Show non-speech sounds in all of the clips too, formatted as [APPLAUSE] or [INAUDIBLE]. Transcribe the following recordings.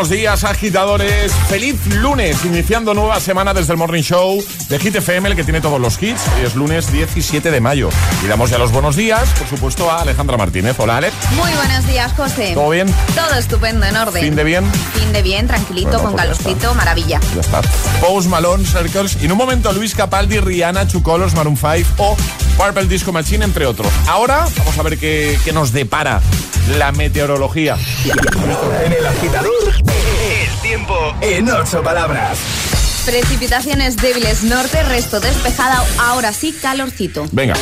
Buenos días, agitadores. Feliz lunes, iniciando nueva semana desde el Morning Show de Hit FM, el que tiene todos los hits. Hoy es lunes 17 de mayo. Y damos ya los buenos días, por supuesto, a Alejandra Martínez. Hola, Ale. Muy buenos días, José. ¿Todo bien? Todo estupendo, en orden. ¿Fin de bien? Fin de bien, tranquilito, Bueno, con pues calorcito, maravilla. Ya está. Post Malone, Circles. Y en un momento Luis Capaldi, Rihanna, Chucolos, Maroon 5 o Purple Disco Machine, entre otros. Ahora vamos a ver qué, qué nos depara la meteorología. En el agitador, el tiempo en ocho palabras. Precipitaciones débiles norte, resto despejada, ahora sí calorcito. Venga.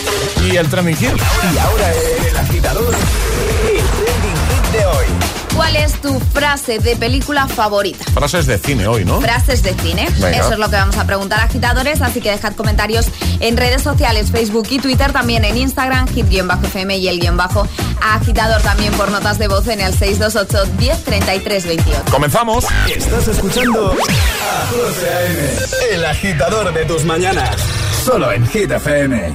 Y el trending hit. Y ahora en el agitador, el trending hit de hoy. ¿Cuál es tu frase de película favorita? Frases de cine hoy, ¿no? Frases de cine. Venga. Eso es lo que vamos a preguntar a agitadores, así que dejad comentarios en redes sociales, Facebook y Twitter, también en Instagram, hit-fm y el guion bajo agitador también por notas de voz en el 628 10 33 28. Comenzamos. Estás escuchando a José A.M., el agitador de tus mañanas. Solo en Hit FM.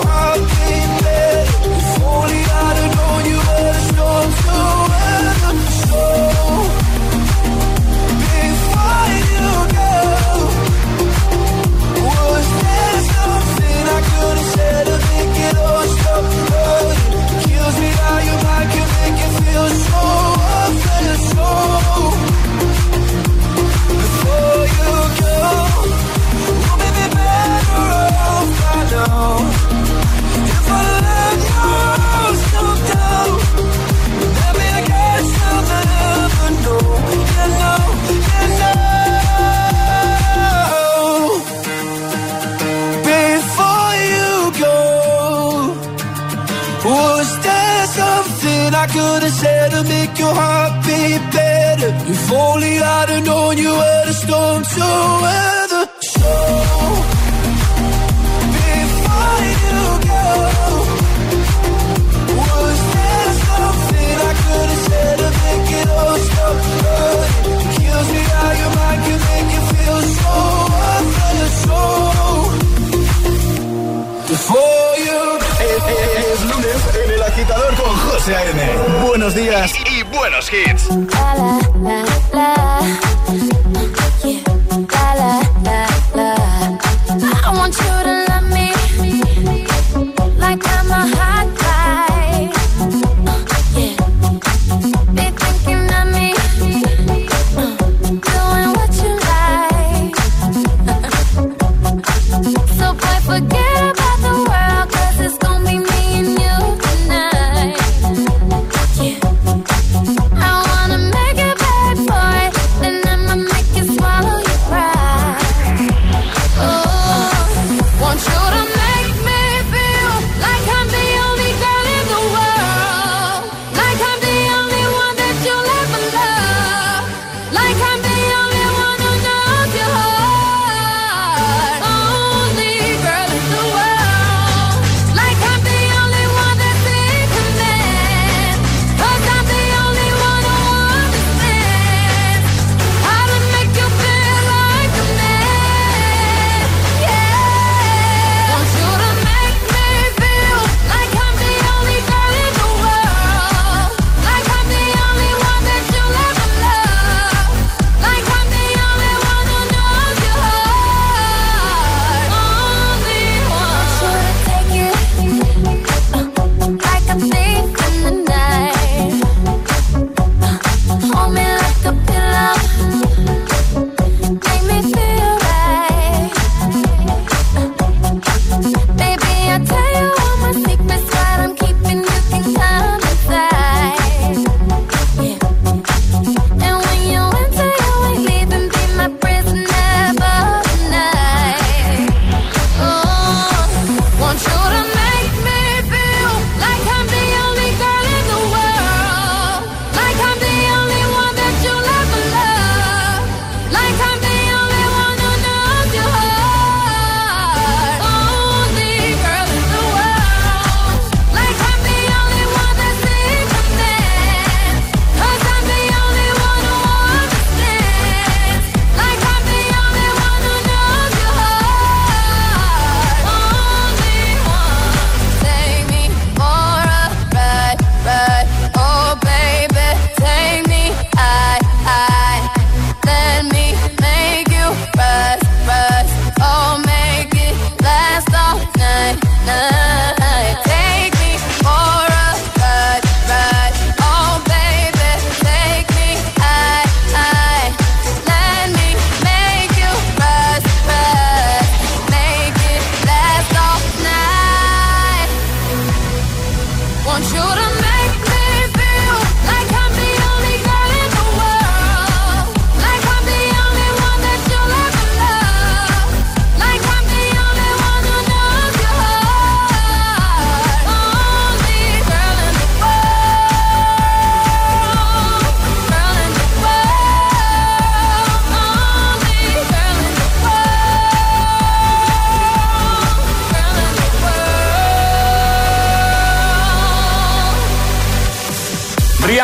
Your? If only I'd have known you. So, before you go. Was there something I could have said to make it all stop? Kills me how your make feel so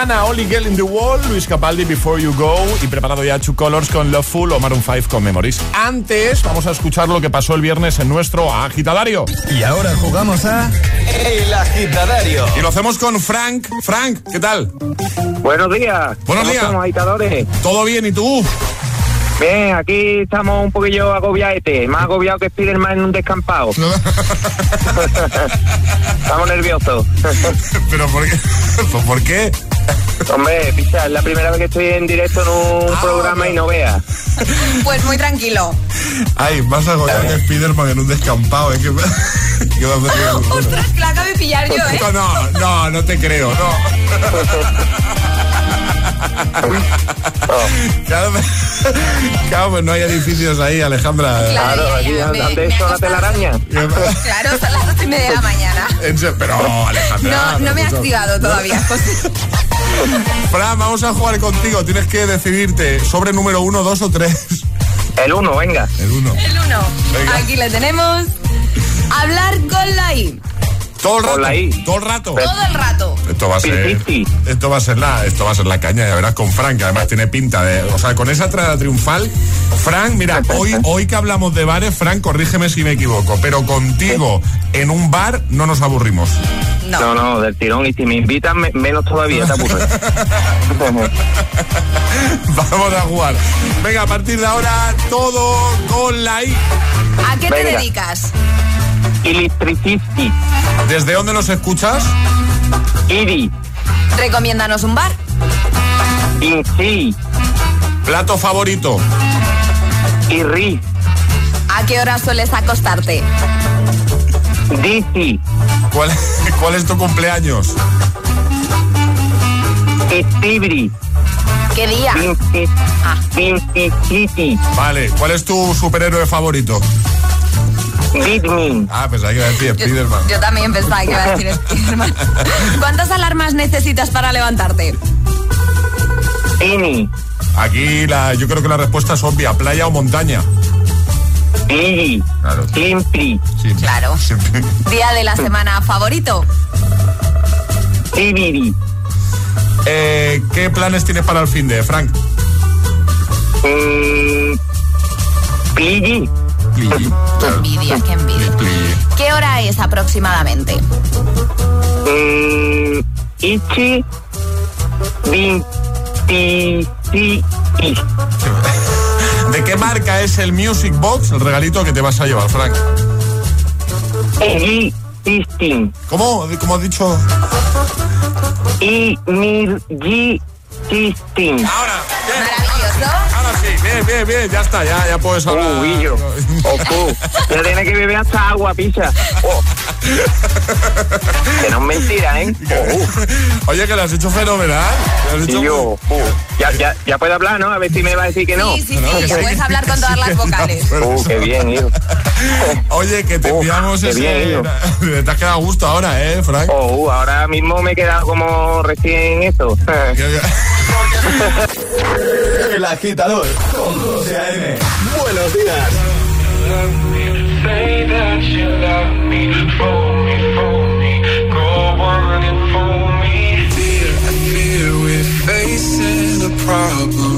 Rihanna, Only Girl in the Wall, Luis Capaldi, Before You Go y preparado ya Two Colors con Loveful o Maroon 5 con Memories. Antes vamos a escuchar lo que pasó el viernes en nuestro agitadario. Y ahora jugamos a El Agitadario. Y lo hacemos con Frank. Frank, ¿qué tal? Buenos días. Buenos ¿Cómo días. estamos, agitadores? ¿Todo bien y tú? Bien, aquí estamos un poquillo agobiaete, más agobiado que Spiderman en un descampado. [LAUGHS] [LAUGHS] estamos nerviosos. ¿Pero por qué? [LAUGHS] ¿Por qué? Hombre, picha, es la primera vez que estoy en directo en un Ah, programa y no veas. [LAUGHS] Pues muy tranquilo. Ay, vas a golear a Spiderman en un descampado. ¿eh? ¿Qué, qué va a hacer? Ostras, que la acabo de pillar yo, ¿eh? No, no, no te creo, no. Claro, claro, pues no hay edificios ahí, Alejandra. Claro. Claro, aquí ha la telaraña. Claro, son las dos y media de la mañana. Pero, Alejandra. No, no me he activado todavía, José. Fran, vamos a jugar contigo. Tienes que decidirte sobre número uno, dos o tres. El uno, venga. El uno. El uno. Venga. Aquí le tenemos. Hablar con la I. Todo el rato. Con la I. Todo el rato. Todo el rato. Esto va a ser. Esto va a ser la, esto va a ser la caña, ya verás con Frank, que además tiene pinta de. O sea, con esa entrada triunfal. Frank, mira, hoy, hoy que hablamos de bares, Frank, corrígeme si me equivoco, pero contigo en un bar no nos aburrimos. No. No, no, del tirón. Y si me invitan, me- menos todavía, te aburres. [LAUGHS] Vamos a jugar. Venga, a partir de ahora, todo con la I. ¿A qué te Venga. dedicas? Electricity. ¿Desde dónde nos escuchas? Iri. Recomiéndanos un bar. Insi. Plato favorito. Irri. ¿A qué hora sueles acostarte? Disi. ¿Cuál, [LAUGHS] cuál es tu cumpleaños? Estibri. ¿Qué día? Vinci. Ah. Vale, ¿cuál es tu superhéroe favorito? Ah, pues hay que decir Yo, Spiderman. yo también pensaba que iba a decir [LAUGHS] Spiderman. ¿Cuántas alarmas necesitas para levantarte? Ini. Aquí la, yo creo que la respuesta es obvia, playa o montaña. Iri. Claro. Simpli. Sí, Claro. siempre. ¿Día de la semana favorito? Ibiri. Eh, ¿Qué planes tienes para el fin de, Frank? Mm, Qué envidia, qué envidia. ¿Qué hora es aproximadamente? Mm, Ichi. Vinci. [LAUGHS] ¿De qué marca es el Music Box, el regalito que te vas a llevar, Frank? Sistin. ¿Cómo? ¿Cómo has dicho? Y Mirgi. Sistin. Ahora, bien. Maravilloso. Ahora sí, bien, bien, bien, ya está, ya, ya puedes hablar. Oh, Guillo. Ojo. Ya tiene que beber hasta agua, picha. Oh. Que no es mentira, ¿eh? [LAUGHS] Oh. Oye, que lo has hecho fenomenal. Lo has hecho Y yo, oh. ya, ya, ya puede hablar, ¿no? A ver si me va a decir que no. Sí, sí, sí, ya puedes hablar con todas las [LAUGHS] vocales. Oh, qué bien, hijo. Oye, que te Oh, enviamos qué ese. bien, [LAUGHS] te has quedado a gusto ahora, ¿eh, Frank? Oh, uh, ahora mismo me he quedado como recién eso. [LAUGHS] El Agitador con José A.M. Buenos días. Say that you love me, phone me, phone me, go on and phone me. Fear, I fear we're facing a problem.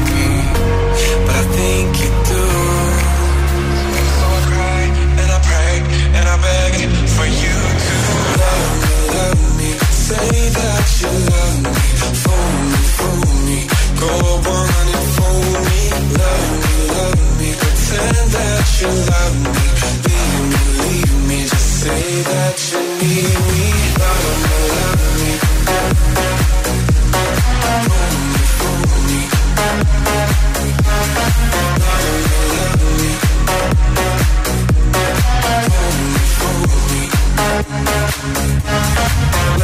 say that you love me, fool me, go on and me, love me, love me. you love me, leave me, leave me. Just say that you need me, love me, love me.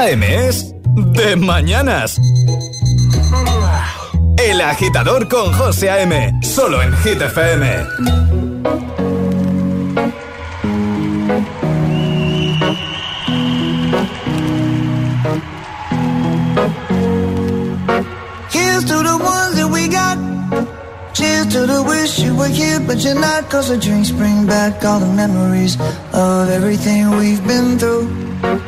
Es de mañanas. El agitador con José A.M. Solo en Hit FM. Here's to the ones that we got. Cheers to the wish you were here, but you're not. Cause the drinks bring back all the memories of everything we've been through.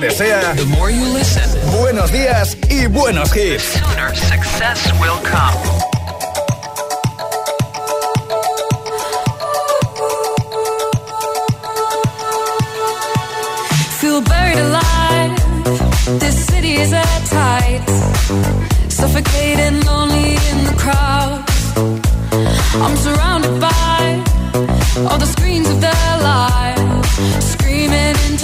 te desea listen, buenos días y buenos hits. Feel buried alive. This city is at tights. Suffocating, lonely in the crowd. I'm surrounded by all the screens of their lives, screaming into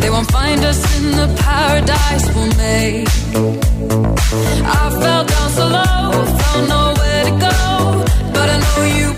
They won't find us in the paradise we'll make. I fell down so low, found nowhere to go, but I know you.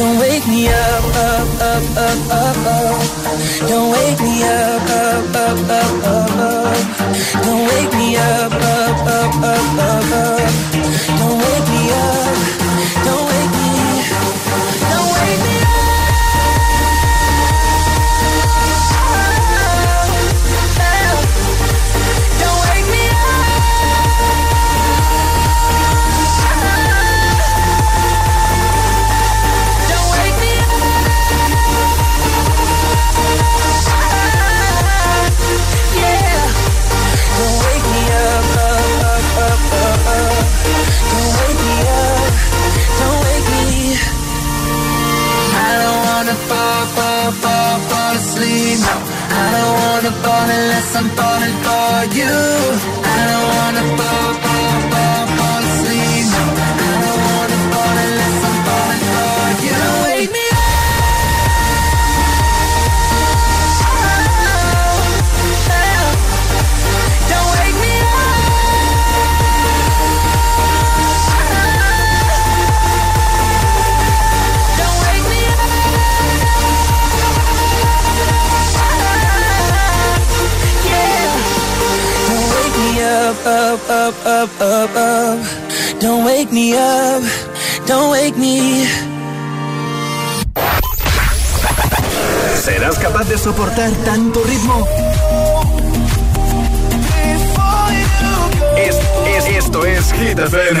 Don't wake me up, up, up, up, up, up. Don't wake me up, up, up, up, up, up. Don't wake me up, up, up, up, up, up. Don't wake me up. Don't wake me. Don't wake me fall. No, I don't wanna fall unless I'm falling for you. I don't wanna fall, up, up, up, up, up. Don't wake me up. Don't wake me. ¿Serás capaz de soportar tanto ritmo? Es, es- esto es Hit FM.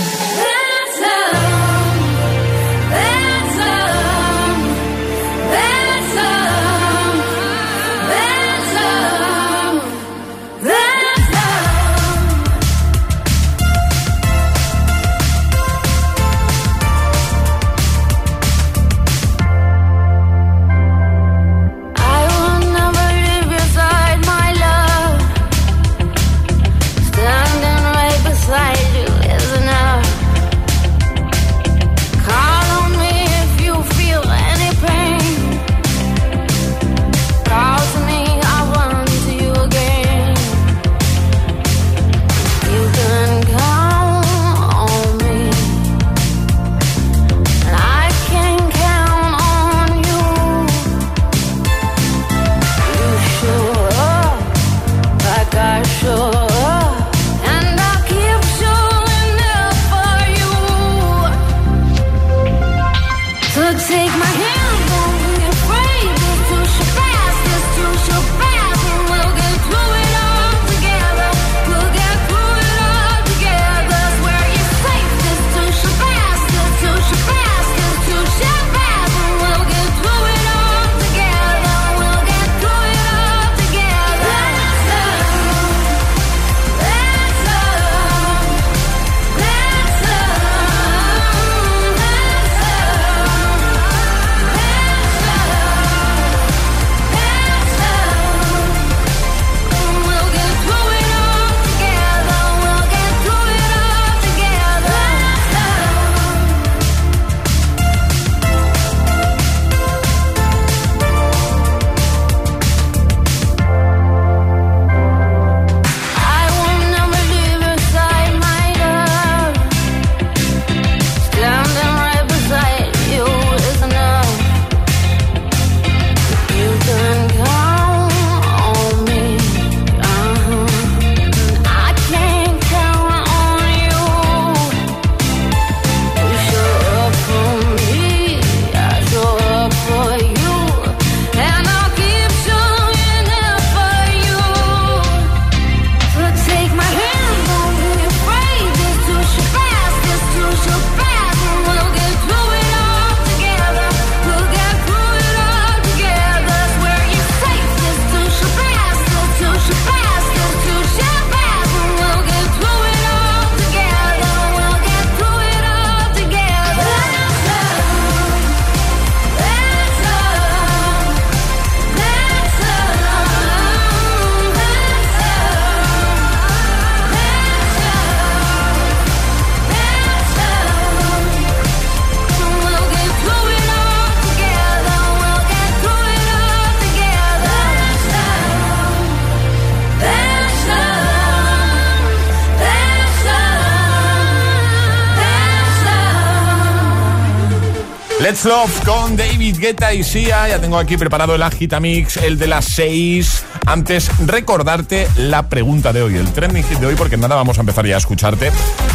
Let's Love con David Guetta y Sia. Ya tengo aquí preparado el Agitamix, el de las 6. Antes, recordarte la pregunta de hoy, el trending hit de hoy, porque nada, vamos a empezar ya a escucharte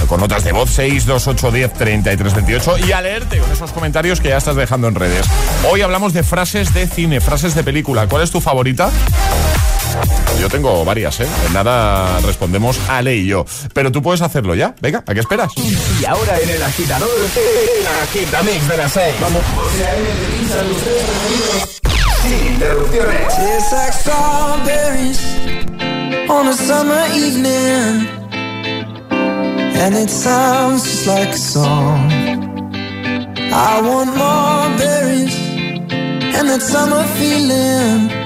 con notas de voz 6, 2, 8, 10, 33, 28 y a leerte con esos comentarios que ya estás dejando en redes. Hoy hablamos de frases de cine, frases de película. ¿Cuál es tu favorita? Yo tengo varias, ¿eh? Nada respondemos a ley y yo. Pero tú puedes hacerlo ya. Venga, ¿a qué esperas? Y ahora en el agitador, el agitamix de las 6. Vamos. Sin interrupciones. Tastes like strawberries on a summer evening. And it sounds just like a song. I want more berries and that summer feeling.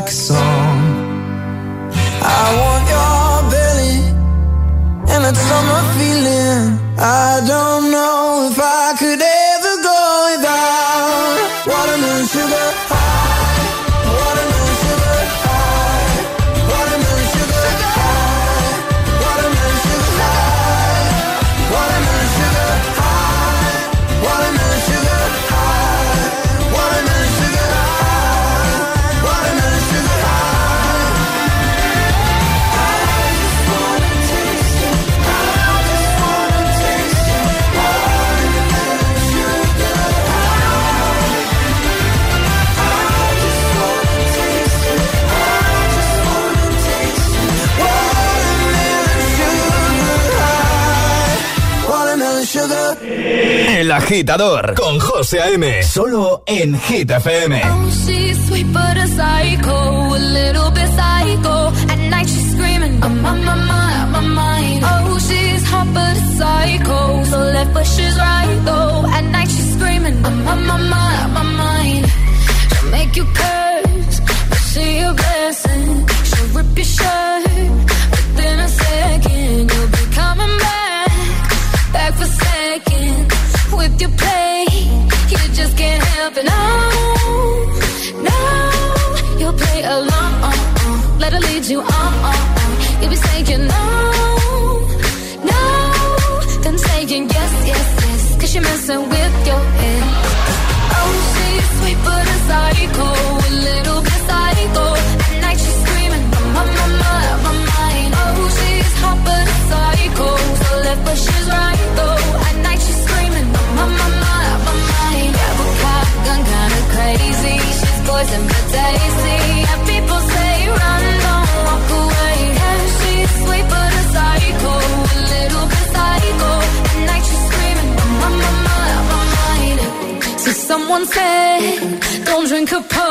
like. Agitador con José A.M. Solo en Hit FM. Oh, she's sweet but a psycho, a little bit psycho. At night she's screaming, I'm on my mind, my mind. Oh, she's hot but a psycho, so left but she's right though. At night she's screaming, I'm on my mind, my mind. She'll make you curse, but she a blessing. She'll rip your shirt Let her lead you on. You'll be saying no, no, then saying yes, yes, yes. Cause you're messing with said, don't drink her potions.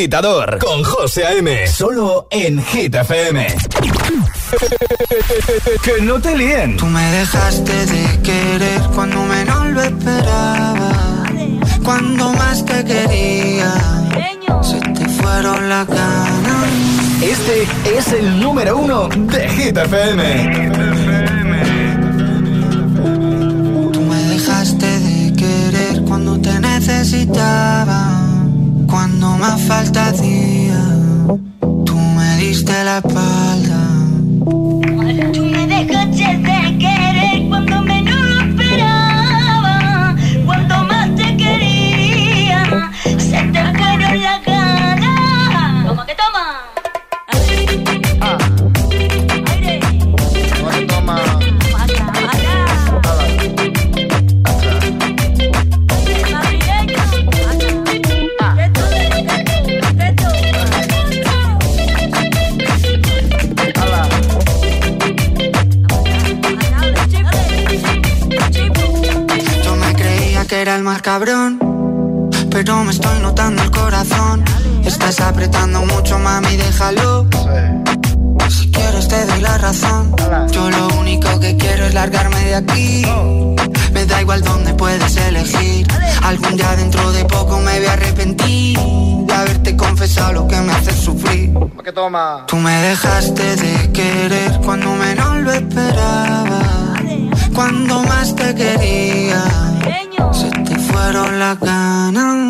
Agitador con José A.M. Solo en Hit FM. que no te líen. Tú me dejaste de querer cuando menos lo esperaba. Cuando más te quería, se te fueron las ganas. Este es el número uno de Hit FM. Tú me dejaste de querer cuando te necesitaba. falta día, tú me diste la paz. De aquí. Me da igual dónde puedes elegir. Algún día dentro de poco me voy a arrepentir de haberte confesado lo que me hace sufrir. Tú me dejaste de querer cuando menos lo esperaba. Cuando más te quería, se te fueron las ganas.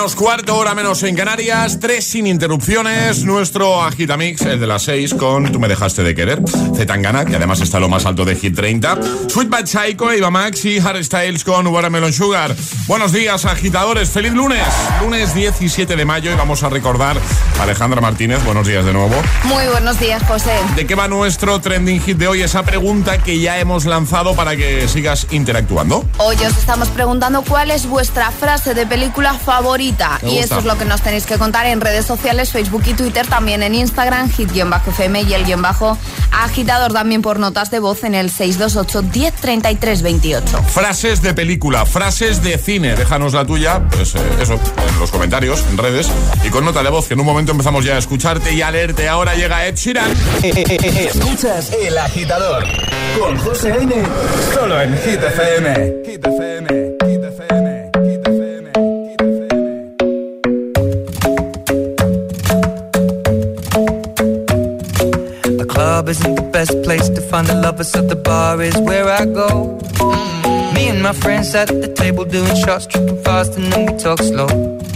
Menos cuarto, hora menos en Canarias, tres sin interrupciones. Nuestro Agitamix, el de las seis, con Tú me dejaste de querer. Zetangana, que además está lo más alto de Hit 30. Sweet Bad Psycho, Eva Max y Harry Styles con Watermelon Sugar. Buenos días, agitadores. Feliz lunes. Lunes 17 de mayo y vamos a recordar a Alejandra Martínez. Buenos días de nuevo. Muy buenos días, José. ¿De qué va nuestro trending hit de hoy? Esa pregunta que ya hemos lanzado para que sigas interactuando. Hoy os estamos preguntando cuál es vuestra frase de película favorita. Me Y gusta. eso es lo que nos tenéis que contar en redes sociales, Facebook y Twitter, también en Instagram, hit-fm y el guion bajo agitador también por notas de voz en el 628 1033 28. Frases de película, frases de cine. Déjanos la tuya, pues eh, eso, en los comentarios, en redes. Y con nota de voz, que en un momento empezamos ya a escucharte y a leerte. Ahora llega Ed Sheeran. Escuchas El Agitador con José A.M. Solo en. Hit FM. Hit FM. Club isn't the best place to find the lovers, so the bar is where I go. Mm. Me and my friends at the table doing shots, tripping fast, and then we talk slow.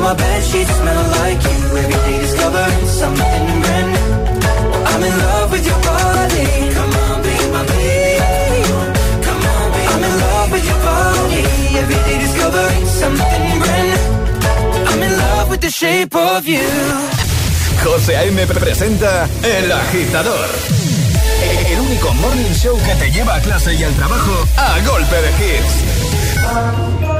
Now my bed sheets smell like you. Every day discovering something brand new. I'm in love with your body. Come on, be my baby. Come on, be I'm in love with your body. Every day discovering something brand new. I'm in love with the shape of you. José A.M. presenta El Agitador. El único morning show que te lleva a clase y al trabajo a golpe de hits.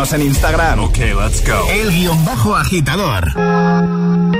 En Instagram. Ok, let's go. El guion bajo agitador.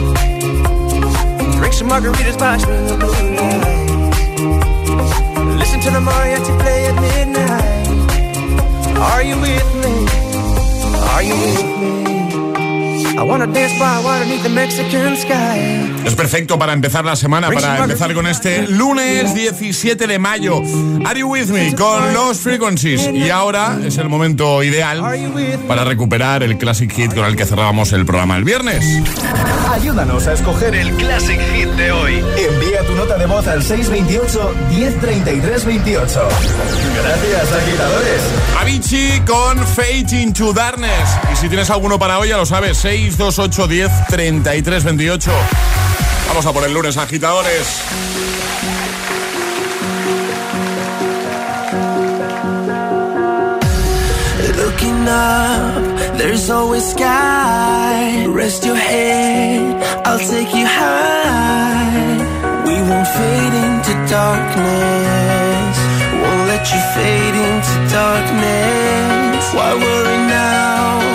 margaritas by Yeah. Es perfecto para empezar la semana, para empezar con este lunes 17 de mayo. Are you with me? Con los frequencies. Y ahora es el momento ideal para recuperar el classic hit con el que cerrábamos el programa el viernes. Ayúdanos a escoger el Classic Hit de hoy. Envía tu nota de voz al 628 1033 28. Gracias, agitadores. Avicii con Fate into Darkness. Y si tienes alguno para hoy, ya lo sabes, 628 10 33 28. Vamos a por el lunes, agitadores. Looking up, there's always sky. Rest your head, I'll take you high. We won't fade into darkness. Won't let you fade into darkness. Why worry now